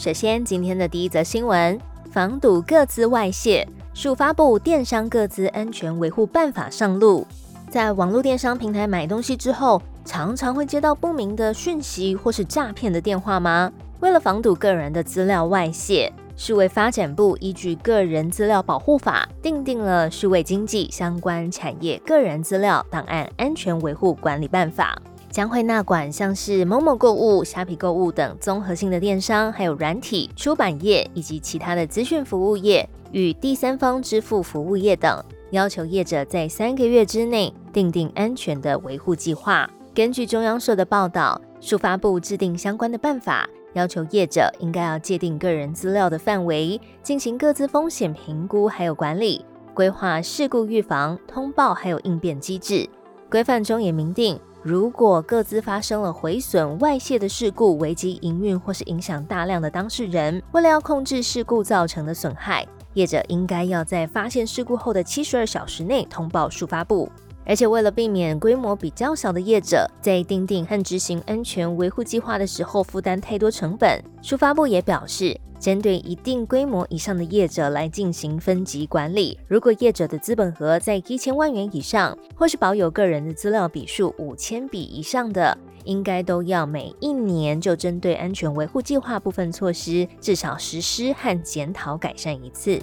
首先，今天的第一则新闻：防堵各资外泄，数发布电商各资安全维护办法上路。在网络电商平台买东西之后，常常会接到不明的讯息或是诈骗的电话吗？为了防堵个人的资料外泄，数位发展部依据《个人资料保护法》订定了《数位经济相关产业个人资料档案安全维护管理办法》。将会纳管像是某某购物、虾皮购物等综合性的电商，还有软体、出版业以及其他的资讯服务业与第三方支付服务业等，要求业者在三个月之内订定安全的维护计划。根据中央社的报道，数发部制定相关的办法，要求业者应该要界定个人资料的范围，进行各自风险评估还有管理，规划事故预防、通报还有应变机制。规范中也明定。如果各自发生了毁损、外泄的事故，危及营运或是影响大量的当事人，为了要控制事故造成的损害，业者应该要在发现事故后的七十二小时内通报数发部。而且为了避免规模比较小的业者在订定和执行安全维护计划的时候负担太多成本，数发部也表示。针对一定规模以上的业者来进行分级管理。如果业者的资本额在一千万元以上，或是保有个人的资料笔数五千笔以上的，应该都要每一年就针对安全维护计划部分措施，至少实施和检讨改善一次。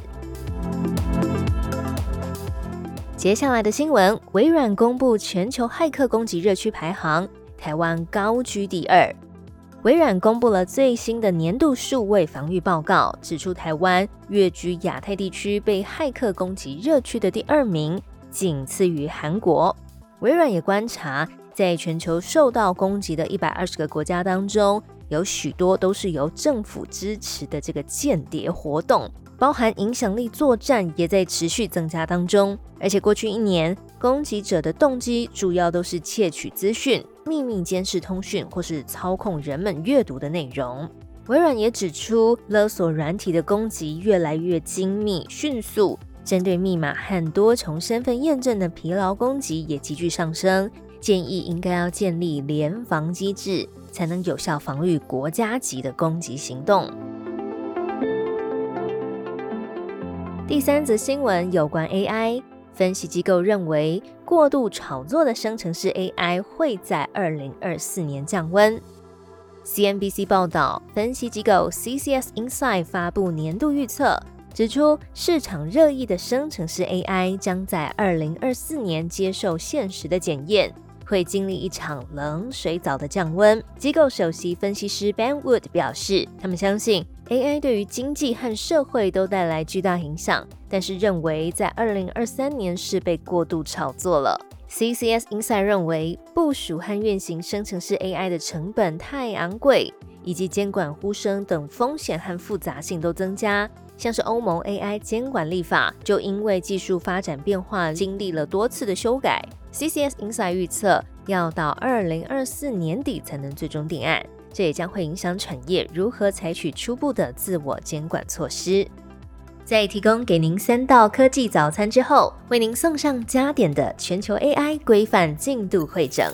接下来的新闻：微软公布全球骇客攻击热区排行，台湾高居第二。微软公布了最新的年度数位防御报告，指出台湾跃居亚太地区被骇客攻击热区的第二名，仅次于韩国。微软也观察，在全球受到攻击的一百二十个国家当中，有许多都是由政府支持的这个间谍活动，包含影响力作战也在持续增加当中。而且过去一年，攻击者的动机主要都是窃取资讯。秘密监视通讯或是操控人们阅读的内容。微软也指出，勒索软体的攻击越来越精密、迅速，针对密码和多重身份验证的疲劳攻击也急剧上升。建议应该要建立联防机制，才能有效防御国家级的攻击行动。第三则新闻有关 AI。分析机构认为，过度炒作的生成式 AI 会在二零二四年降温。CNBC 报道，分析机构 CCS Insight 发布年度预测，指出市场热议的生成式 AI 将在二零二四年接受现实的检验，会经历一场冷水澡的降温。机构首席分析师 Ben Wood 表示，他们相信。AI 对于经济和社会都带来巨大影响，但是认为在二零二三年是被过度炒作了。CCS Insight 认为，部署和运行生成式 AI 的成本太昂贵，以及监管呼声等风险和复杂性都增加。像是欧盟 AI 监管立法，就因为技术发展变化，经历了多次的修改。CCS Insight 预测，要到二零二四年底才能最终定案。这也将会影响产业如何采取初步的自我监管措施。在提供给您三道科技早餐之后，为您送上加点的全球 AI 规范进度会诊。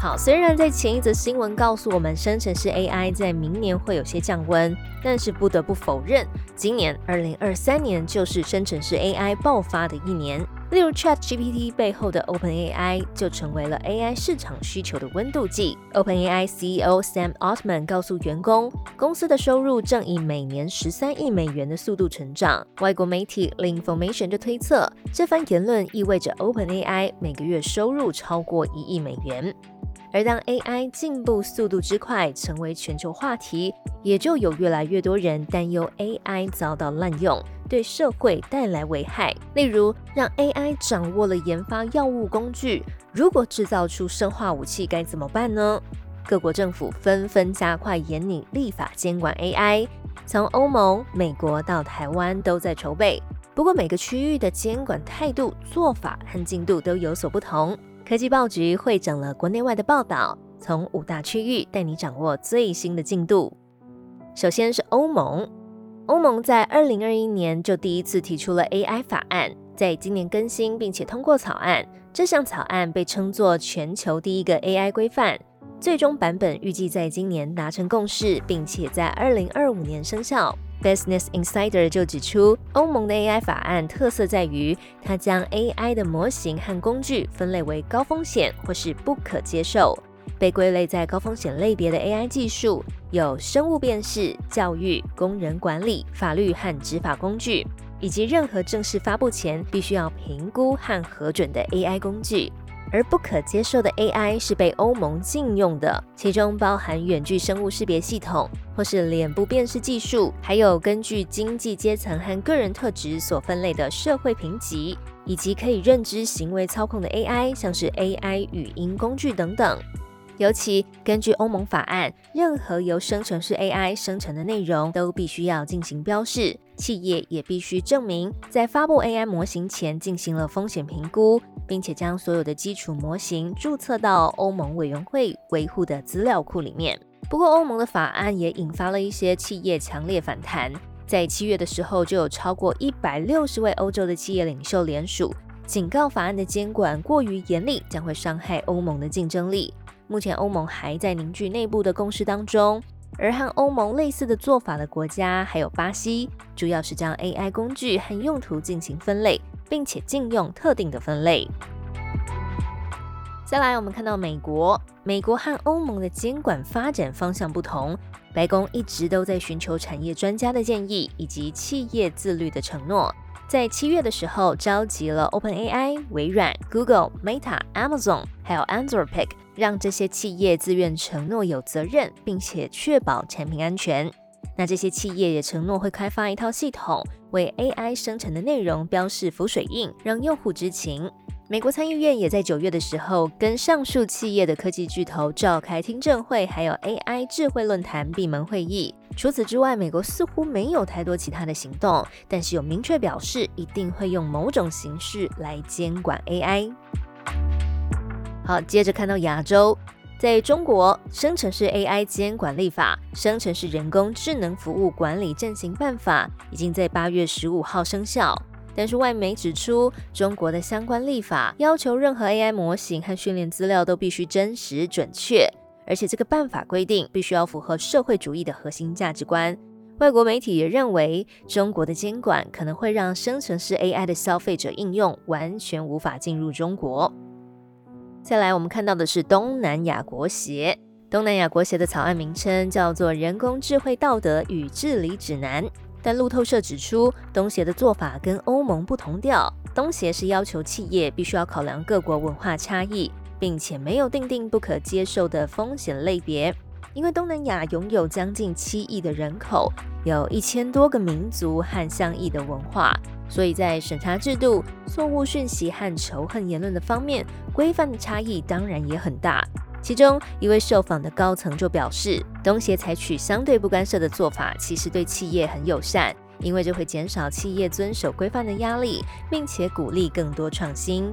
好，虽然在前一则新闻告诉我们生成式 AI 在明年会有些降温，但是不得不否认，今年二零二三年就是生成式 AI 爆发的一年。例如，ChatGPT 背后的 OpenAI 就成为了 AI 市场需求的温度计。OpenAI CEO Sam Altman 告诉员工，公司的收入正以每年十三亿美元的速度成长。外国媒体 The Information 就推测，这番言论意味着 OpenAI 每个月收入超过一亿美元。而当 AI 进步速度之快成为全球话题，也就有越来越多人担忧 AI 遭到滥用，对社会带来危害。例如，让 AI 掌握了研发药物工具，如果制造出生化武器该怎么办呢？各国政府纷纷加快严拟立法监管 AI，从欧盟、美国到台湾都在筹备。不过每个区域的监管态度、做法和进度都有所不同。科技报局会整了国内外的报道，从五大区域带你掌握最新的进度。首先是欧盟，欧盟在二零二一年就第一次提出了 AI 法案，在今年更新并且通过草案。这项草案被称作全球第一个 AI 规范，最终版本预计在今年达成共识，并且在二零二五年生效。Business Insider 就指出，欧盟的 AI 法案特色在于，它将 AI 的模型和工具分类为高风险或是不可接受。被归类在高风险类别的 AI 技术有生物辨识、教育、工人管理、法律和执法工具。以及任何正式发布前必须要评估和核准的 AI 工具，而不可接受的 AI 是被欧盟禁用的，其中包含远距生物识别系统或是脸部辨识技术，还有根据经济阶层和个人特质所分类的社会评级，以及可以认知行为操控的 AI，像是 AI 语音工具等等。尤其根据欧盟法案，任何由生成式 AI 生成的内容都必须要进行标示。企业也必须证明在发布 AI 模型前进行了风险评估，并且将所有的基础模型注册到欧盟委员会维护的资料库里面。不过，欧盟的法案也引发了一些企业强烈反弹。在七月的时候，就有超过一百六十位欧洲的企业领袖联署，警告法案的监管过于严厉，将会伤害欧盟的竞争力。目前，欧盟还在凝聚内部的共识当中。而和欧盟类似的做法的国家还有巴西，主要是将 AI 工具和用途进行分类，并且禁用特定的分类。再来，我们看到美国，美国和欧盟的监管发展方向不同。白宫一直都在寻求产业专家的建议以及企业自律的承诺。在七月的时候，召集了 OpenAI、微软、Google、Meta、Amazon，还有 Anthropic，让这些企业自愿承诺有责任，并且确保产品安全。那这些企业也承诺会开发一套系统，为 AI 生成的内容标示浮水印，让用户知情。美国参议院也在九月的时候，跟上述企业的科技巨头召开听证会，还有 AI 智慧论坛闭门会议。除此之外，美国似乎没有太多其他的行动，但是有明确表示一定会用某种形式来监管 AI。好，接着看到亚洲，在中国，生成式 AI 监管立法《生成式人工智能服务管理暂行办法》已经在八月十五号生效。但是外媒指出，中国的相关立法要求任何 AI 模型和训练资料都必须真实准确，而且这个办法规定必须要符合社会主义的核心价值观。外国媒体也认为，中国的监管可能会让生成式 AI 的消费者应用完全无法进入中国。再来，我们看到的是东南亚国协，东南亚国协的草案名称叫做《人工智慧道德与治理指南》。但路透社指出，东协的做法跟欧盟不同调。东协是要求企业必须要考量各国文化差异，并且没有定定不可接受的风险类别。因为东南亚拥有将近七亿的人口，有一千多个民族和相异的文化，所以在审查制度、错误讯息和仇恨言论的方面，规范的差异当然也很大。其中一位受访的高层就表示，东协采取相对不干涉的做法，其实对企业很友善，因为这会减少企业遵守规范的压力，并且鼓励更多创新。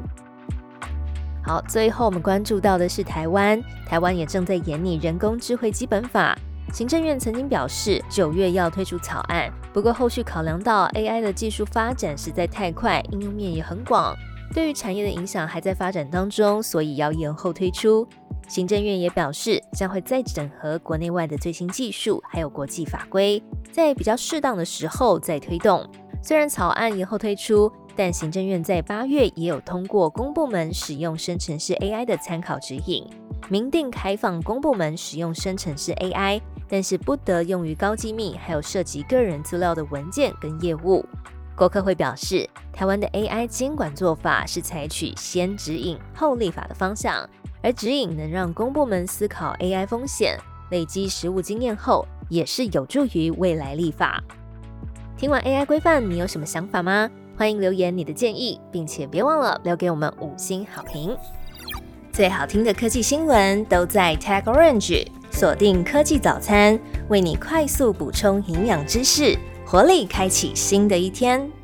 好，最后我们关注到的是台湾，台湾也正在研拟人工智慧基本法。行政院曾经表示，九月要推出草案，不过后续考量到 AI 的技术发展实在太快，应用面也很广，对于产业的影响还在发展当中，所以要延后推出。行政院也表示，将会再整合国内外的最新技术，还有国际法规，在比较适当的时候再推动。虽然草案延后推出，但行政院在八月也有通过公部门使用生成式 AI 的参考指引，明定开放公部门使用生成式 AI，但是不得用于高机密还有涉及个人资料的文件跟业务。国科会表示，台湾的 AI 监管做法是采取先指引后立法的方向。而指引能让公部门思考 AI 风险，累积实务经验后，也是有助于未来立法。听完 AI 规范，你有什么想法吗？欢迎留言你的建议，并且别忘了留给我们五星好评。最好听的科技新闻都在 Tag Orange，锁定科技早餐，为你快速补充营养知识，活力开启新的一天。